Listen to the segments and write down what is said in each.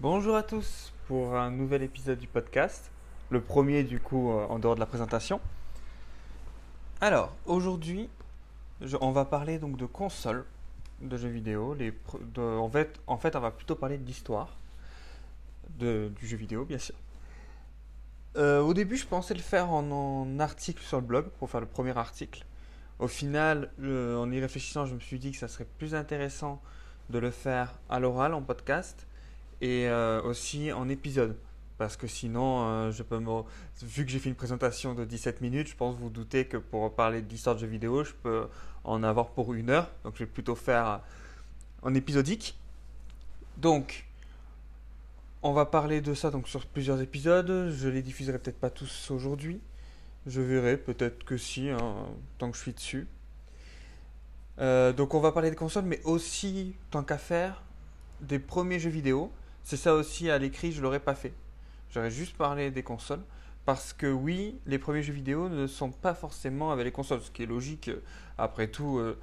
Bonjour à tous pour un nouvel épisode du podcast, le premier du coup euh, en dehors de la présentation. Alors aujourd'hui, on va parler donc de consoles de jeux vidéo. En, fait, en on va plutôt parler de- du jeu vidéo, bien sûr. Euh, au début, je pensais le faire en, article sur le blog pour faire le premier article. Au final, en y réfléchissant, je me suis dit que ça serait plus intéressant de le faire à l'oral en podcast et euh, aussi en épisode. Parce que sinon, euh, je peux me... vu que j'ai fait une présentation de 17 minutes, je pense vous doutez que pour parler de l'histoire de jeux vidéo, je peux en avoir pour une heure. Donc je vais plutôt faire euh, en épisodique. Donc, on va parler de ça donc sur plusieurs épisodes. Je les diffuserai peut-être pas tous aujourd'hui. Je verrai, peut-être que si, hein, tant que je suis dessus. Donc on va parler des consoles, mais aussi, tant qu'à faire, des premiers jeux vidéo. C'est ça aussi à l'écrit, je l'aurais pas fait. J'aurais juste parlé des consoles. Parce que oui, les premiers jeux vidéo ne sont pas forcément avec les consoles, ce qui est logique. Après tout, euh,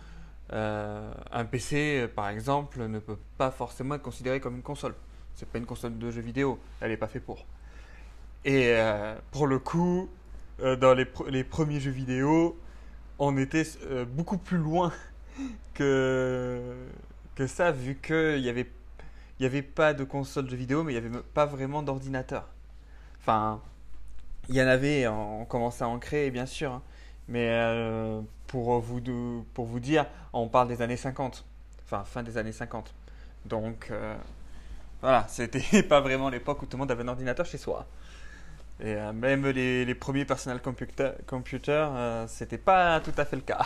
euh, un PC, euh, par exemple, ne peut pas forcément être considéré comme une console. C'est pas une console de jeux vidéo, elle n'est pas faite pour. Et euh, pour le coup, euh, dans les, les premiers jeux vidéo, on était euh, beaucoup plus loin que, que ça, vu qu'il n'y avait, il y avait pas de console de vidéo, mais il n'y avait pas vraiment d'ordinateur. Enfin, il y en avait, on commençait à en créer, bien sûr. hein. Mais euh, pour, vous, dire, on parle des années 50. Enfin, fin des années 50. Donc, euh, voilà, c'était pas vraiment l'époque où tout le monde avait un ordinateur chez soi. Et euh, même les, premiers personal computer, computers, euh, c'était pas tout à fait le cas.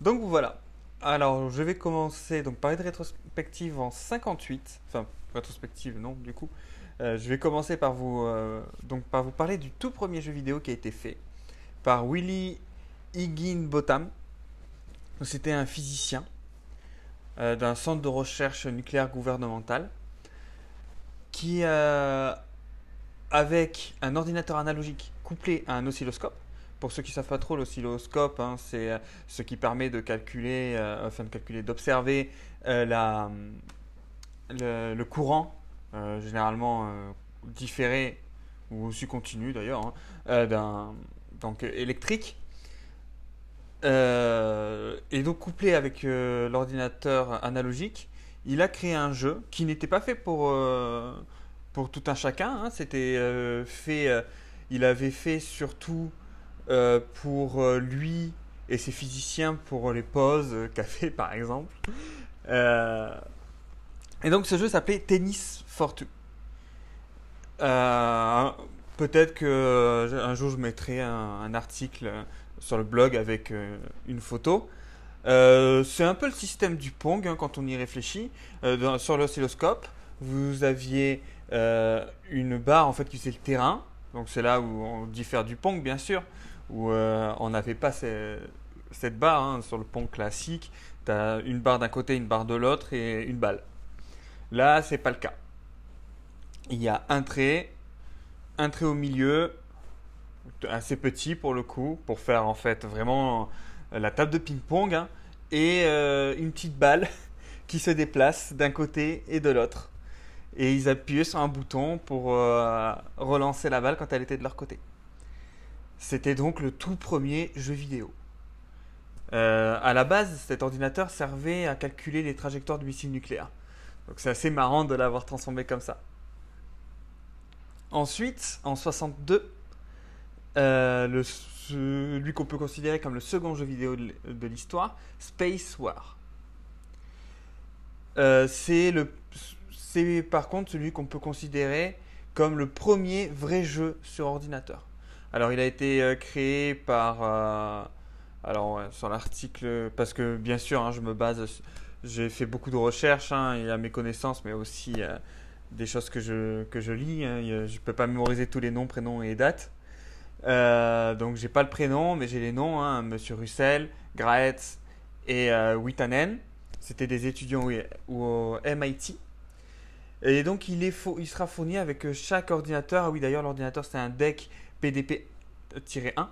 Donc voilà. Alors, je vais commencer donc par une rétrospective en 58. Enfin, rétrospective, non, du coup. Euh, je vais commencer par vous, euh, donc par vous parler du tout premier jeu vidéo qui a été fait par Willy Higginbotham. C'était un physicien euh, d'un centre de recherche nucléaire gouvernemental qui, avec un ordinateur analogique couplé à un oscilloscope, pour ceux qui ne savent pas trop, l'oscilloscope, hein, c'est euh, ce qui permet de calculer, euh, enfin de calculer, d'observer euh, la, le, courant, généralement différé ou aussi continu d'ailleurs, hein, donc électrique. Et donc couplé avec l'ordinateur analogique, il a créé un jeu qui n'était pas fait pour, pour tout un chacun. hein. C'était fait, il avait fait surtout euh, pour euh, lui et ses physiciens pour les pauses euh, café par exemple. Et donc ce jeu s'appelait Tennis for Two. Peut-être que un jour je mettrai un, article sur le blog avec une photo. C'est un peu le système du Pong hein, quand on y réfléchit. Euh, dans- sur l'oscilloscope, vous aviez une barre en fait qui faisait le terrain. Donc c'est là où on diffère du Pong bien sûr, où euh, on n'avait pas ce- cette barre hein, sur le Pong classique. Tu as une barre d'un côté, une barre de l'autre et une balle. Là, c'est pas le cas. Il y a un trait, un trait au milieu, assez petit pour le coup, pour faire en fait vraiment euh, la table de ping-pong, hein, et euh, une petite balle qui se déplace d'un côté et de l'autre. Et ils appuyaient sur un bouton pour relancer la balle quand elle était de leur côté. C'était donc le tout premier jeu vidéo. Euh, à la base, cet ordinateur servait à calculer les trajectoires de missiles nucléaires. Donc c'est assez marrant de l'avoir transformé comme ça. Ensuite, en 62, euh, celui qu'on peut considérer comme le second jeu vidéo de l'histoire, Space War. Euh, c'est par contre celui qu'on peut considérer comme le premier vrai jeu sur ordinateur. Alors, il a été euh, créé par, euh, alors sur l'article, parce que bien sûr, hein, je me base, j'ai fait beaucoup de recherches, hein, il y a mes connaissances, mais aussi euh, des choses que je, que je lis. hein. Je ne peux pas mémoriser tous les noms, prénoms et dates. Euh, donc j'ai pas le prénom, mais j'ai les noms. Hein, Monsieur Russell, Graetz et euh, Witanen. C'était des étudiants au, MIT. Et donc il, est il sera fourni avec chaque ordinateur. Ah oui d'ailleurs l'ordinateur c'est un DEC PDP-1.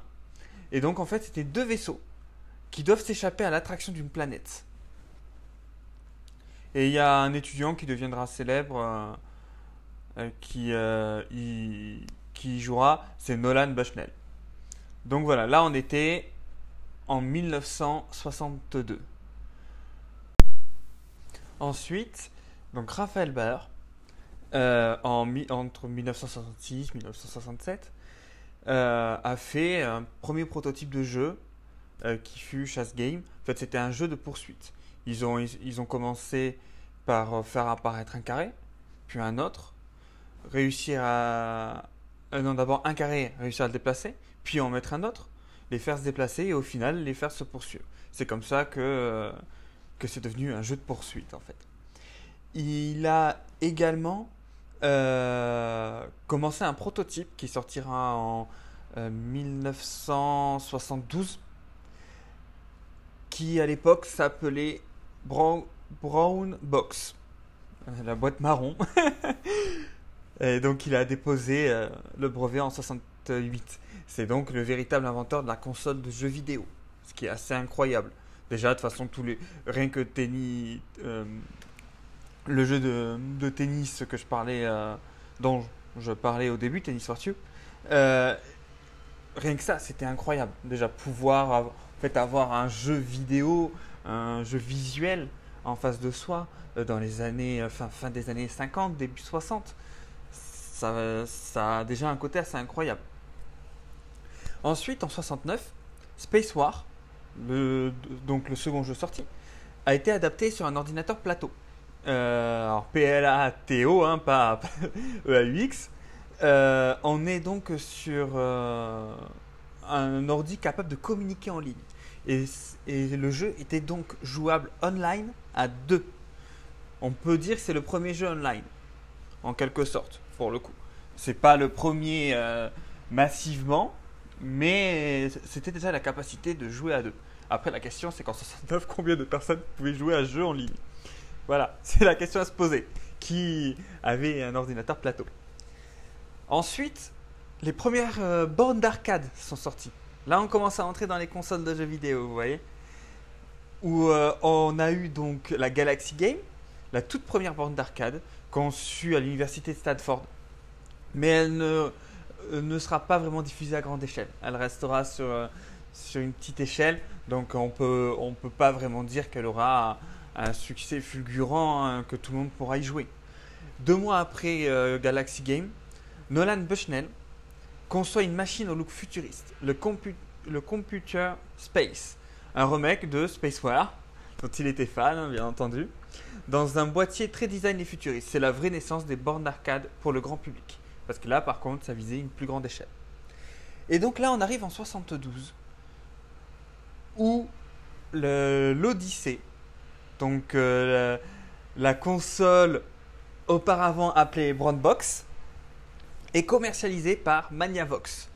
Et donc en fait c'était deux vaisseaux qui doivent s'échapper à l'attraction d'une planète. Et il y a un étudiant qui deviendra célèbre euh, qui, qui jouera, c'est Nolan Bushnell. Donc voilà, là on était en 1962. Ensuite, donc Raphaël euh, en, entre 1966 et 1967, a fait un premier prototype de jeu euh, qui fut Chasse Game. En fait, c'était un jeu de poursuite. Ils ont, ils, ont commencé par faire apparaître un carré, puis un autre, réussir à. Euh, non, d'abord un carré, réussir à le déplacer, puis en mettre un autre, les faire se déplacer et au final les faire se poursuivre. C'est comme ça que, que c'est devenu un jeu de poursuite en fait. Il a également euh, commencé un prototype qui sortira en 1972 euh, qui à l'époque s'appelait Brown, Box, euh, la boîte marron. et donc il a déposé le brevet en 68. C'est donc le véritable inventeur de la console de jeux vidéo, ce qui est assez incroyable. Déjà, de toute façon, tous les... rien que tennis, le jeu de, tennis que je parlais, euh, dont je parlais au début, Tennis for euh, rien que ça, c'était incroyable. Déjà, pouvoir en fait, avoir un jeu vidéo, un jeu visuel en face de soi dans les années, fin, fin des années 50, début 60, ça, a déjà un côté assez incroyable. Ensuite, en 69, Space War, donc le second jeu sorti, a été adapté sur un ordinateur plateau. Euh, alors PLA-TO, hein, pas, EAUX. Euh, on est donc sur euh, un ordi capable de communiquer en ligne. Et, le jeu était donc jouable online à deux. On peut dire que c'est le premier jeu online, en quelque sorte, pour le coup. C'est pas le premier massivement, mais c'était déjà la capacité de jouer à deux. Après, la question, c'est qu'en 69, combien de personnes pouvaient jouer à un jeu en ligne? Voilà, c'est la question à se poser. Qui avait un ordinateur plateau Ensuite, les premières euh, bornes d'arcade sont sorties. Là, on commence à entrer dans les consoles de jeux vidéo, vous voyez Où euh, on a eu donc la Galaxy Game, la toute première borne d'arcade, conçue à l'université de Stanford. Mais elle ne euh, sera pas vraiment diffusée à grande échelle. Elle restera sur, une petite échelle, donc on ne peut pas vraiment dire qu'elle aura un, succès fulgurant hein, que tout le monde pourra y jouer. Deux mois après euh, Galaxy Game, Nolan Bushnell conçoit une machine au look futuriste, le, Computer Space, un remake de Space War, dont il était fan, hein, bien entendu, dans un boîtier très design et futuriste. C'est la vraie naissance des bornes d'arcade pour le grand public. Parce que là, par contre, ça visait une plus grande échelle. Et donc là, on arrive en 72, où l'Odyssée, donc euh, la, console auparavant appelée Box, est commercialisée par Maniavox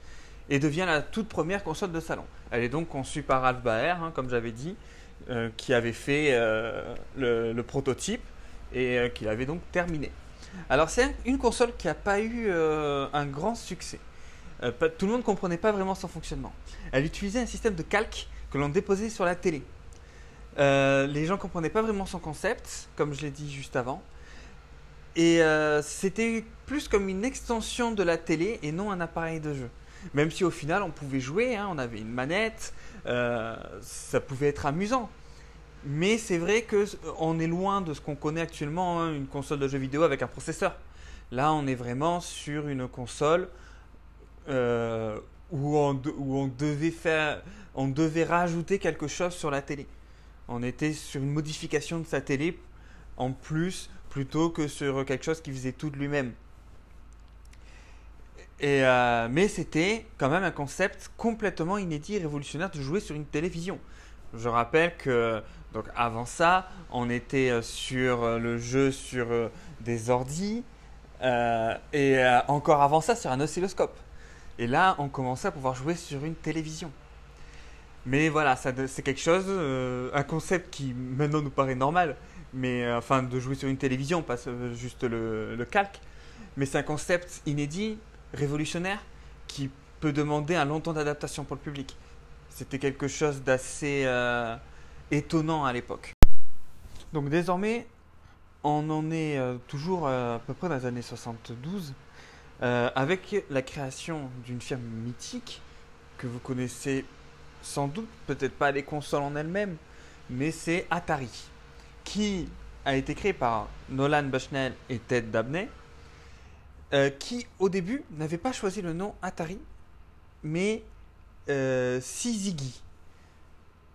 et devient la toute première console de salon. Elle est donc conçue par Ralph Baer, hein, comme j'avais dit, euh, qui avait fait euh, le, prototype et qui l'avait donc terminé. Alors c'est une console qui n'a pas eu un grand succès. Tout le monde ne comprenait pas vraiment son fonctionnement. Elle utilisait un système de calque que l'on déposait sur la télé. Euh, les gens ne comprenaient pas vraiment son concept, comme je l'ai dit juste avant. Et c'était plus comme une extension de la télé et non un appareil de jeu. Même si au final on pouvait jouer, hein, on avait une manette, ça pouvait être amusant. Mais c'est vrai que on est loin de ce qu'on connaît actuellement, hein, une console de jeux vidéo avec un processeur. Là, on est vraiment sur une console euh, où, on, on devait rajouter quelque chose sur la télé. On était sur une modification de sa télé en plus plutôt que sur quelque chose qui faisait tout de lui-même. Et euh, mais c'était quand même un concept complètement inédit et révolutionnaire de jouer sur une télévision. Je rappelle que donc avant ça, on était euh, sur euh, le jeu sur euh, des ordis et encore avant ça sur un oscilloscope. Et là, on commençait à pouvoir jouer sur une télévision. Mais voilà, c'est quelque chose, un concept qui maintenant nous paraît normal, mais enfin de jouer sur une télévision, pas juste le, calque. Mais c'est un concept inédit, révolutionnaire, qui peut demander un long temps d'adaptation pour le public. C'était quelque chose d'assez étonnant à l'époque. Donc désormais, on en est euh, toujours euh, à peu près dans les années 72, euh, avec la création d'une firme mythique que vous connaissez sans doute, peut-être pas les consoles en elles-mêmes, mais c'est Atari, qui a été créé par Nolan Bushnell et Ted Dabney, qui au début n'avaient pas choisi le nom Atari, mais euh, Sizigi.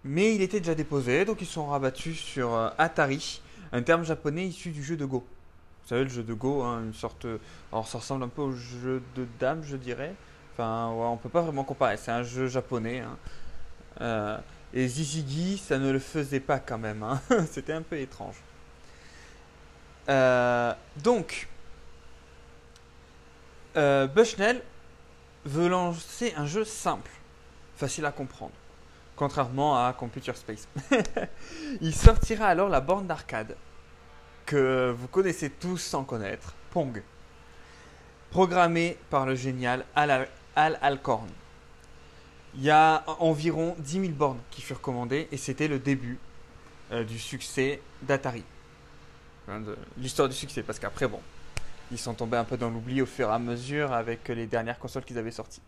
Mais il était déjà déposé, donc ils sont rabattus sur Atari, un terme japonais issu du jeu de Go. Vous savez, le jeu de Go, hein, une sorte. Alors, ça ressemble un peu au jeu de dames, je dirais. Enfin, ouais, on peut pas vraiment comparer. C'est un jeu japonais. Hein. Euh, et Zizigi, ça ne le faisait pas quand même. Hein. C'était un peu étrange. Euh, donc, euh, Bushnell veut lancer un jeu simple, facile à comprendre contrairement à Computer Space. Il sortira alors la borne d'arcade que vous connaissez tous sans connaître, Pong, programmée par le génial Al, Alcorn. Il y a environ 10 000 bornes qui furent commandées et c'était le début euh, du succès d'Atari. L'histoire du succès, parce qu'après, bon, ils sont tombés un peu dans l'oubli au fur et à mesure avec les dernières consoles qu'ils avaient sorties.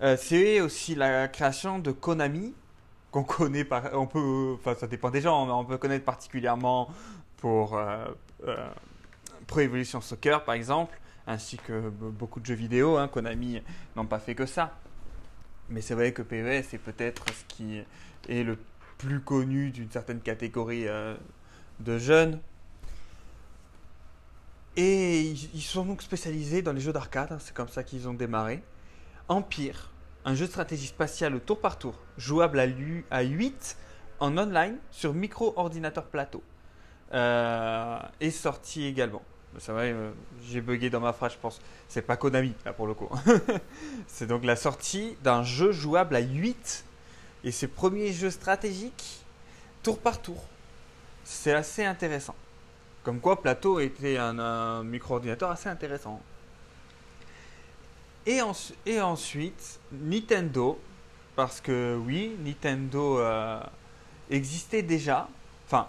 Euh, c'est aussi la création de Konami, qu'on connaît par, on peut, enfin ça dépend des gens, mais on peut connaître particulièrement pour euh, Pro Evolution Soccer par exemple, ainsi que beaucoup de jeux vidéo. Hein. Konami n'ont pas fait que ça, mais c'est vrai que PES c'est peut-être ce qui est le plus connu d'une certaine catégorie de jeunes. Et ils sont donc spécialisés dans les jeux d'arcade, hein. c'est comme ça qu'ils ont démarré. Empire, un jeu de stratégie spatiale tour par tour, jouable à 8 en online sur micro-ordinateur plateau. Euh, est sorti également. C'est vrai, euh, j'ai bugué dans ma phrase, je pense. C'est pas Konami, là, pour le coup. c'est donc la sortie d'un jeu jouable à 8 et ses premiers jeux stratégiques tour par tour. C'est assez intéressant. Comme quoi, Plateau était un micro-ordinateur assez intéressant. Et, ensuite, Nintendo, parce que oui, Nintendo euh, existait déjà. Enfin,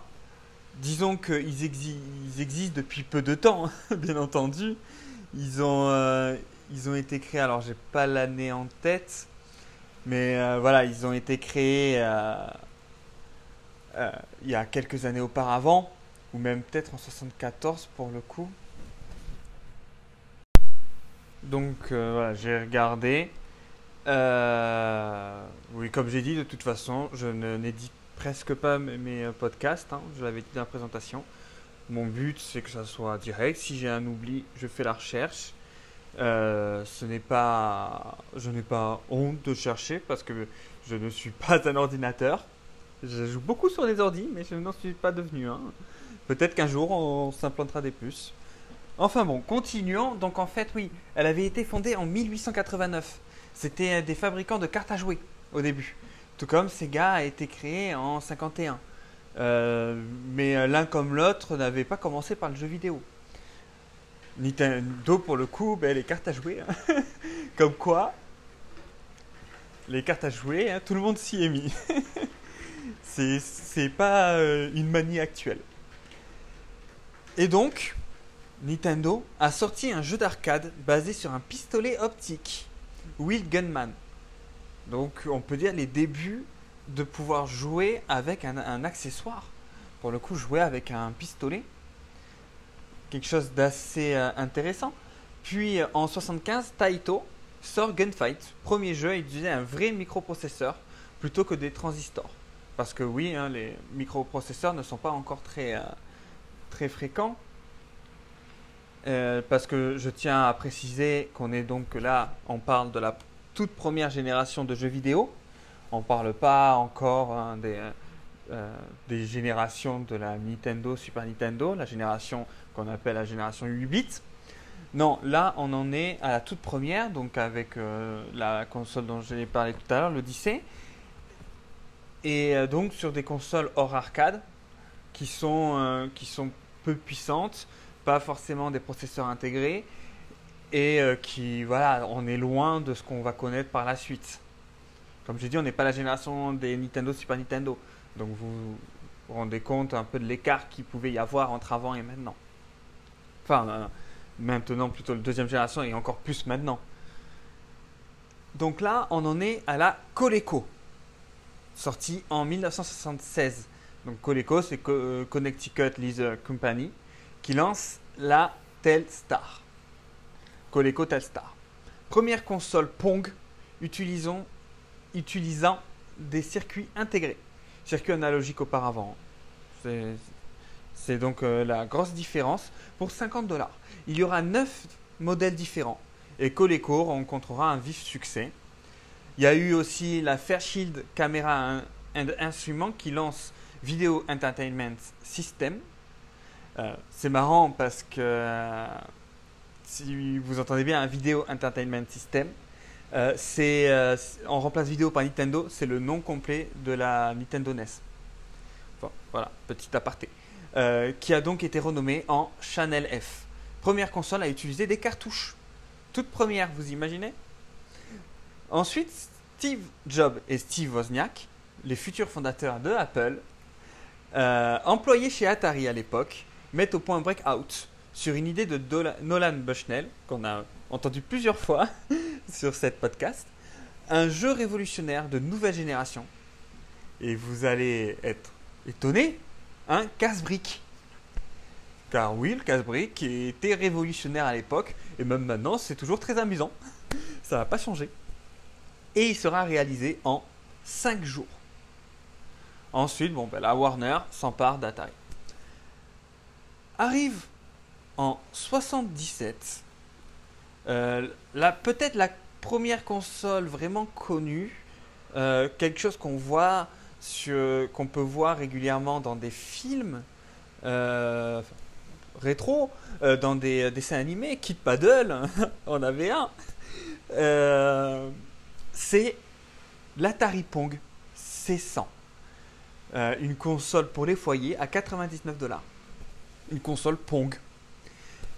disons qu'ils existent depuis peu de temps, hein, bien entendu. Ils ont, euh, ils ont été créés, alors j'ai pas l'année en tête, mais euh, voilà, ils ont été créés il y a quelques années auparavant, ou même peut-être en 74 pour le coup. Donc euh, voilà, j'ai regardé. Euh, oui, comme j'ai dit, de toute façon, je n'édite presque pas mes euh, podcasts. Hein, je l'avais dit dans la présentation. Mon but, c'est que ça soit direct. Si j'ai un oubli, je fais la recherche. ce n'est pas, je n'ai pas honte de chercher parce que je ne suis pas un ordinateur. Je joue beaucoup sur les ordis, mais je n'en suis pas devenu un. Peut-être qu'un jour on s'implantera des puces. Enfin bon, continuons. Donc en fait, oui, elle avait été fondée en 1889. C'était des fabricants de cartes à jouer au début. Tout comme Sega a été créé en 51. Euh, mais l'un comme l'autre n'avait pas commencé par le jeu vidéo. Nintendo, pour le coup, ben, les cartes à jouer. Hein. comme quoi, les cartes à jouer, hein, tout le monde s'y est mis. C'est pas euh, une manie actuelle. Et donc, Nintendo a sorti un jeu d'arcade basé sur un pistolet optique, Wheel Gunman. Donc on peut dire les débuts de pouvoir jouer avec un, accessoire. Pour le coup, jouer avec un pistolet. Quelque chose d'assez euh, intéressant. Puis en 75, Taito sort Gunfight. Premier jeu à utiliser un vrai microprocesseur plutôt que des transistors. Parce que oui, hein, les microprocesseurs ne sont pas encore très, euh, fréquents euh, parce que je tiens à préciser qu'on est donc là, on parle de la toute première génération de jeux vidéo. On ne parle pas encore hein, des, euh, des, générations de la Nintendo, Super Nintendo, la génération qu'on appelle la génération 8 bits. Non, là on en est à la toute première, donc avec euh, la console dont je l'ai parlé tout à l'heure, l'Odyssey. Et donc sur des consoles hors arcade qui sont, qui sont peu puissantes pas forcément des processeurs intégrés et euh, qui, voilà, on est loin de ce qu'on va connaître par la suite. Comme j'ai dit, on n'est pas la génération des Nintendo, Super Nintendo. Donc vous, vous rendez compte un peu de l'écart qu'il pouvait y avoir entre avant et maintenant. Enfin, euh, maintenant plutôt la deuxième génération et encore plus maintenant. Donc là, on en est à la Coleco, sortie en 1976. Donc Coleco, c'est euh, Connecticut Laser Company, qui lance la Telstar. Coleco Telstar. Première console Pong utilisant, des circuits intégrés. Circuits analogiques auparavant. C'est donc euh, la grosse différence pour 50 dollars. Il y aura 9 modèles différents et Coleco rencontrera un vif succès. Il y a eu aussi la Fairchild Camera Instrument qui lance Video Entertainment System. Euh, c'est marrant parce que si vous entendez bien un Video Entertainment System, euh, c'est on remplace vidéo par Nintendo, c'est le nom complet de la Nintendo NES. voilà, petit aparté. qui a donc été renommé en Channel F. Première console à utiliser des cartouches. Toute première, vous imaginez? Ensuite, Steve Jobs et Steve Wozniak, les futurs fondateurs de Apple, euh, employés chez Atari à l'époque, mettent au point Breakout sur une idée de Nolan Bushnell, qu'on a entendu plusieurs fois sur cette podcast, un jeu révolutionnaire de nouvelle génération. Et vous allez être étonné, un casse-brique. Car oui, le casse-brique était révolutionnaire à l'époque, et même maintenant, c'est toujours très amusant. Ça va pas changer. Et il sera réalisé en 5 jours. Ensuite, bon, ben, la Warner s'empare d'Atari. Arrive en 77, euh, peut-être la première console vraiment connue, euh, quelque chose qu'on voit, qu'on peut voir régulièrement dans des films euh, rétro, dans des dessins animés, Kid Paddle, on avait un. c'est l'Atari Pong C100. Euh, une console pour les foyers à 99 dollars. Une console Pong.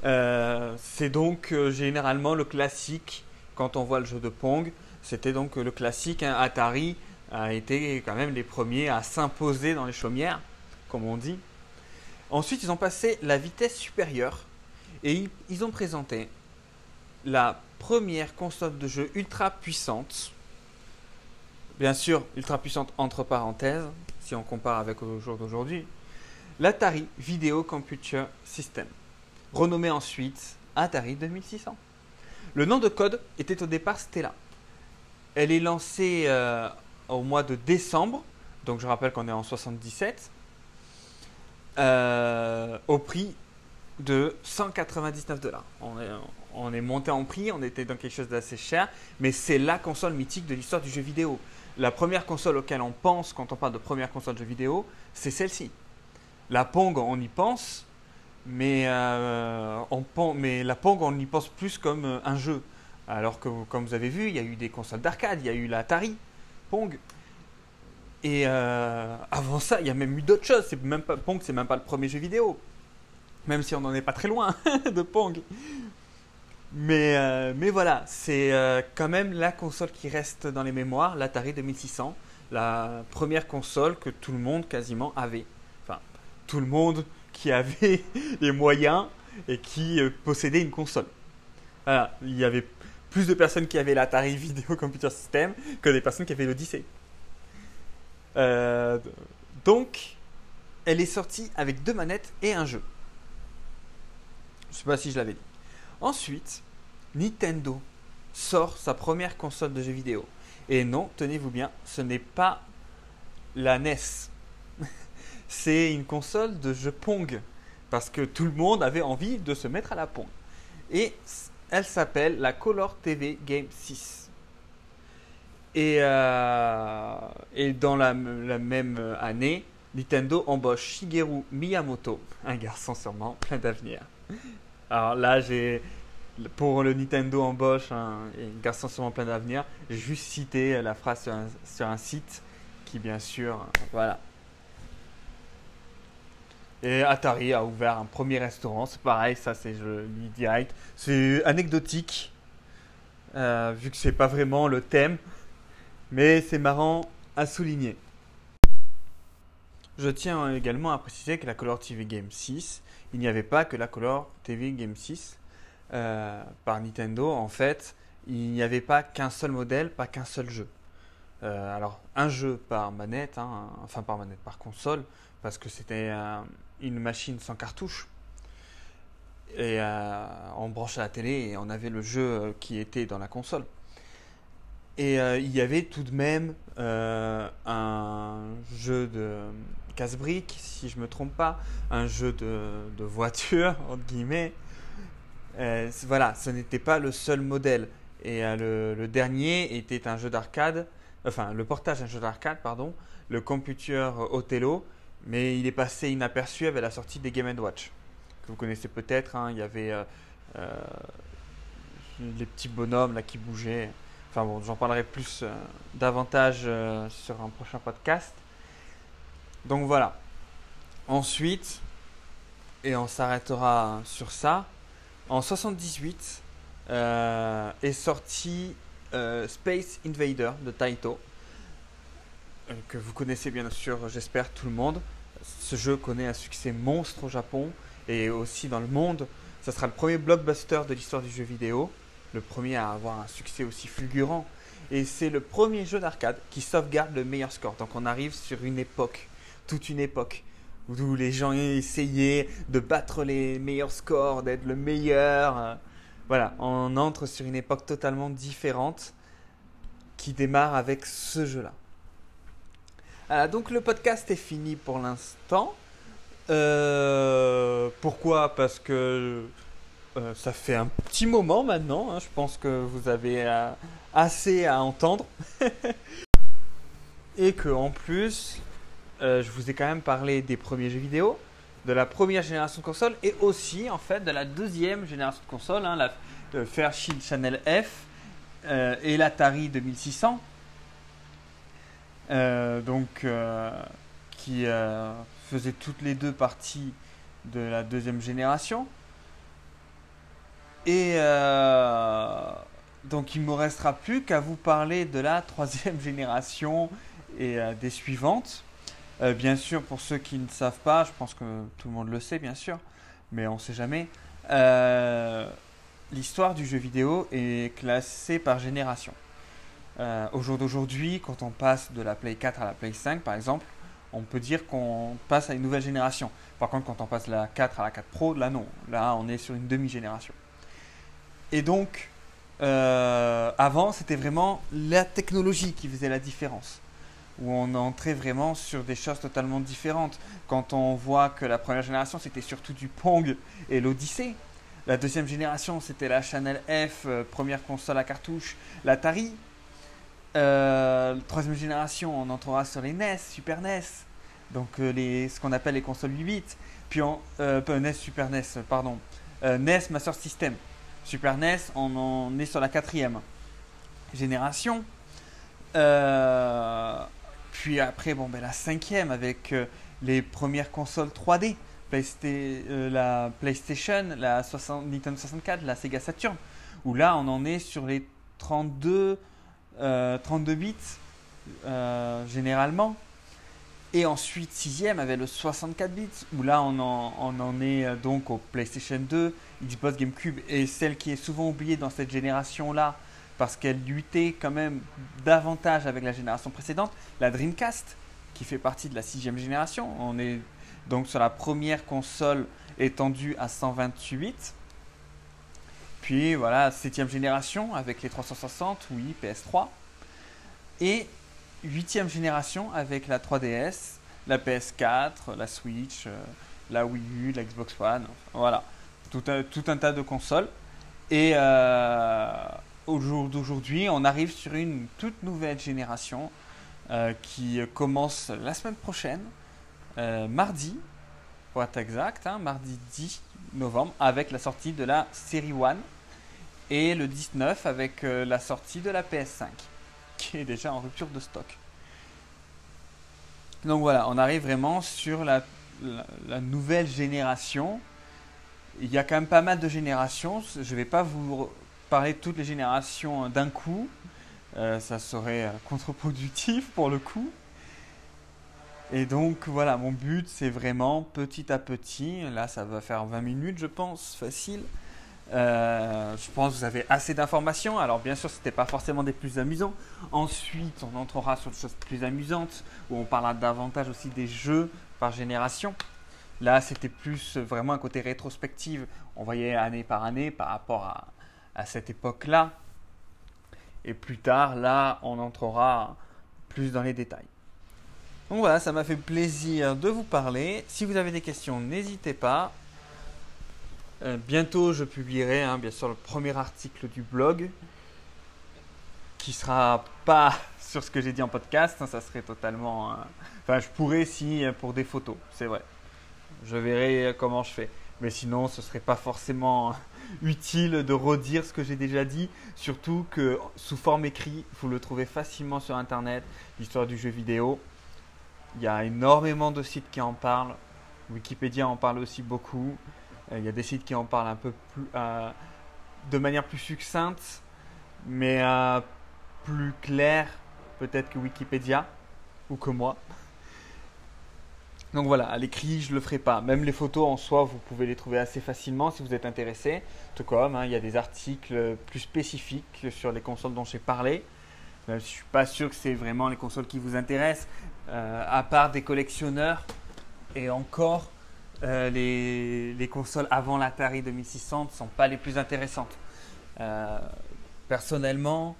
Euh, c'est donc euh, généralement le classique quand on voit le jeu de Pong. C'était donc le classique. Hein. Atari a été quand même les premiers à s'imposer dans les chaumières, comme on dit. Ensuite, ils ont passé la vitesse supérieure et ils ont présenté la première console de jeu ultra puissante. Bien sûr, ultra puissante entre parenthèses, si on compare avec le jour d'aujourd'hui, l'Atari Video Computer System, renommé ensuite Atari 2600. Le nom de code était au départ Stella. Elle est lancée euh, au mois de décembre, donc je rappelle qu'on est en 77, euh, au prix de 199 dollars. On est, on est monté en prix, on était dans quelque chose d'assez cher, mais c'est la console mythique de l'histoire du jeu vidéo la première console auquel on pense quand on parle de première console de jeux vidéo, c'est celle-ci. La Pong, on y pense, mais, euh, on, mais la Pong, on y pense plus comme euh, un jeu. Alors que, comme vous avez vu, il y a eu des consoles d'arcade, il y a eu l'Atari Pong. Et euh, avant ça, il y a même eu d'autres choses. C'est même pas, Pong, c'est même pas le premier jeu vidéo. Même si on n'en est pas très loin de Pong. Mais, mais voilà, c'est quand même la console qui reste dans les mémoires, l'Atari 2600, la première console que tout le monde quasiment avait. Enfin, tout le monde qui avait les moyens et qui euh, possédait une console. Voilà, il y avait plus de personnes qui avaient l'Atari Video Computer System que des personnes qui avaient l'Odyssey. donc, elle est sortie avec deux manettes et un jeu. Je ne sais pas si je l'avais dit. Ensuite, Nintendo sort sa première console de jeux vidéo. Et non, tenez-vous bien, ce n'est pas la NES. C'est une console de jeux Pong. Parce que tout le monde avait envie de se mettre à la Pong. Et elle s'appelle la Color TV Game 6. Et, euh, et dans la, la, même année, Nintendo embauche Shigeru Miyamoto, un garçon sûrement plein d'avenir, alors là, j'ai pour le Nintendo embauche un, garçon sûrement plein d'avenir, j'ai juste cité la phrase sur un, site qui, bien sûr, voilà. Et Atari a ouvert un premier restaurant, c'est pareil, ça c'est je lis direct. C'est anecdotique, euh, vu que c'est pas vraiment le thème, mais c'est marrant à souligner. Je tiens également à préciser que la Color TV Game 6, il n'y avait pas que la Color TV Game 6 euh, par Nintendo. En fait, il n'y avait pas qu'un seul modèle, pas qu'un seul jeu. Euh, alors, un jeu par manette, hein, enfin par manette, par console, parce que c'était une machine sans cartouche. Et euh, on branchait la télé et on avait le jeu qui était dans la console. Et il y avait tout de même un jeu de casse-briques, si je me trompe pas, un jeu de, voiture, entre guillemets. voilà, ce n'était pas le seul modèle. Et le, dernier était un jeu d'arcade enfin le portage d'un jeu d'arcade, pardon, le computer Othello, mais il est passé inaperçu avec la sortie des Game Watch, que vous connaissez peut-être. Hein, il y avait euh, euh, les petits bonhommes là qui bougeaient. Enfin bon, j'en parlerai plus euh, davantage sur un prochain podcast. Donc voilà. Ensuite, et on s'arrêtera sur ça. En 78 est sorti euh, Space Invader de Taito, euh, que vous connaissez bien sûr, j'espère, tout le monde. Ce jeu connaît un succès monstre au Japon et aussi dans le monde. Ça sera le premier blockbuster de l'histoire du jeu vidéo, le premier à avoir un succès aussi fulgurant. Et c'est le premier jeu d'arcade qui sauvegarde le meilleur score. Donc on arrive sur une époque, toute une époque, où les gens essayaient de battre les meilleurs scores, d'être le meilleur. Voilà, on entre sur une époque totalement différente qui démarre avec ce jeu-là. Donc le podcast est fini pour l'instant. Euh, pourquoi? Parce que euh, ça fait un petit moment maintenant. Hein. je pense que vous avez euh, assez à entendre. Et que en plus, je vous ai quand même parlé des premiers jeux vidéo de la première génération de console et aussi en fait de la deuxième génération de console, hein, la Fairchild Channel F euh, et l'Atari 2600. Euh, donc euh, qui faisaient toutes les deux parties de la deuxième génération. Et donc il ne me restera plus qu'à vous parler de la troisième génération et des suivantes. Euh, bien sûr, pour ceux qui ne savent pas, je pense que tout le monde le sait, bien sûr, mais on ne sait jamais. Euh, l'histoire du jeu vidéo est classée par génération. Euh, au jour d'aujourd'hui, quand on passe de la Play 4 à la Play 5, par exemple, on peut dire qu'on passe à une nouvelle génération. Par contre, quand on passe de la 4 à la 4 Pro, là non. Là, on est sur une demi-génération. Et donc, avant, c'était vraiment la technologie qui faisait la différence où on entrait vraiment sur des choses totalement différentes. Quand on voit que la première génération, c'était surtout du Pong et l'Odyssée. La deuxième génération, c'était la Channel F, euh, première console à cartouche, l'Atari. Euh, troisième génération, on entrera sur les NES, Super NES, donc euh, les, ce qu'on appelle les consoles 8 bits. Puis on, euh, NES, Super NES, pardon, NES Master System. Super NES, on en est sur la quatrième génération. Puis après, bon, ben, la cinquième avec les premières consoles 3D, euh, la PlayStation, la Nintendo 64, la Sega Saturn, où là on en est sur les 32, 32 euh, bits généralement. Et ensuite, sixième avec le 64 bits, où là on en, on en est donc au PlayStation 2, Xbox GameCube, et celle qui est souvent oubliée dans cette génération-là, parce qu'elle luttait quand même davantage avec la génération précédente, la Dreamcast, qui fait partie de la sixième génération. On est donc sur la première console étendue à 128 Puis voilà, septième génération avec les 360, oui, PS3. Et huitième génération avec la 3DS, la PS4, la Switch, euh, la Wii U, la Xbox One, voilà, tout un, tas de consoles. Et euh, au jour d'aujourd'hui, on arrive sur une toute nouvelle génération euh, qui commence la semaine prochaine, mardi, pour être exact, hein, mardi 10 novembre, avec la sortie de la série One, et le 19 avec euh, la sortie de la PS5, qui est déjà en rupture de stock. Donc voilà, on arrive vraiment sur la, nouvelle génération. Il y a quand même pas mal de générations. Je ne vais pas vous parler de toutes les générations d'un coup. Euh, ça serait euh, contre-productif pour le coup. Et donc voilà, mon but c'est vraiment petit à petit, là ça va faire 20 minutes je pense, facile. Euh, je pense que vous avez assez d'informations. Alors bien sûr, ce n'était pas forcément des plus amusants. Ensuite, on entrera sur des choses plus amusantes, où on parlera davantage aussi des jeux par génération. Là, c'était plus vraiment un côté rétrospective. On voyait année par année par rapport à, cette époque-là. Et plus tard, là, on entrera plus dans les détails. Donc voilà, ça m'a fait plaisir de vous parler. Si vous avez des questions, n'hésitez pas. Euh, bientôt, je publierai hein, bien sûr le premier article du blog qui sera pas sur ce que j'ai dit en podcast. Hein, ça serait totalement. Euh, enfin, je pourrais si euh, pour des photos, c'est vrai. Je verrai comment je fais. Mais sinon, ce serait pas forcément utile de redire ce que j'ai déjà dit. Surtout que sous forme écrit, vous le trouvez facilement sur internet. L'histoire du jeu vidéo. Il y a énormément de sites qui en parlent. Wikipédia en parle aussi beaucoup. Euh, il y a des sites qui en parlent un peu plus, euh, de manière plus succincte, mais euh, plus claire peut-être que Wikipédia ou que moi. Donc voilà, à l'écrit, je ne le ferai pas. Même les photos en soi, vous pouvez les trouver assez facilement si vous êtes intéressé. Tout comme hein, il y a des articles plus spécifiques sur les consoles dont j'ai parlé. je ne suis pas sûr que c'est vraiment les consoles qui vous intéressent, à part des collectionneurs. Et encore, euh, les, consoles avant l'Atari 2600 ne sont pas les plus intéressantes. Euh, personnellement,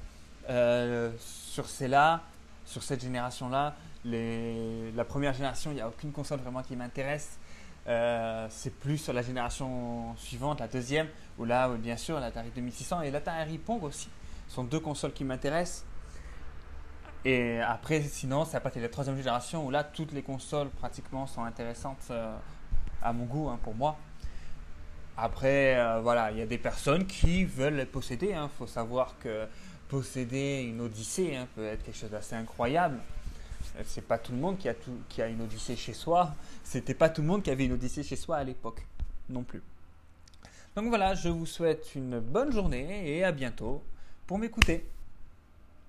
euh, sur là sur cette génération-là, la première génération, il n'y a aucune console vraiment qui m'intéresse. c'est plus sur la génération suivante, la deuxième, où là, bien sûr, l'Atari 2600 et l'Atari Pong aussi sont deux consoles qui m'intéressent. Et après, sinon, c'est à partir de la troisième génération où là, toutes les consoles pratiquement sont intéressantes à mon goût, hein, pour moi. Après, euh, voilà, il y a des personnes qui veulent posséder. Il hein. faut savoir que posséder une Odyssée hein, peut être quelque chose d'assez incroyable. C'est pas tout le monde qui a, qui a une Odyssée chez soi. C'était pas tout le monde qui avait une Odyssée chez soi à l'époque, non plus. Donc voilà, je vous souhaite une bonne journée et à bientôt pour m'écouter.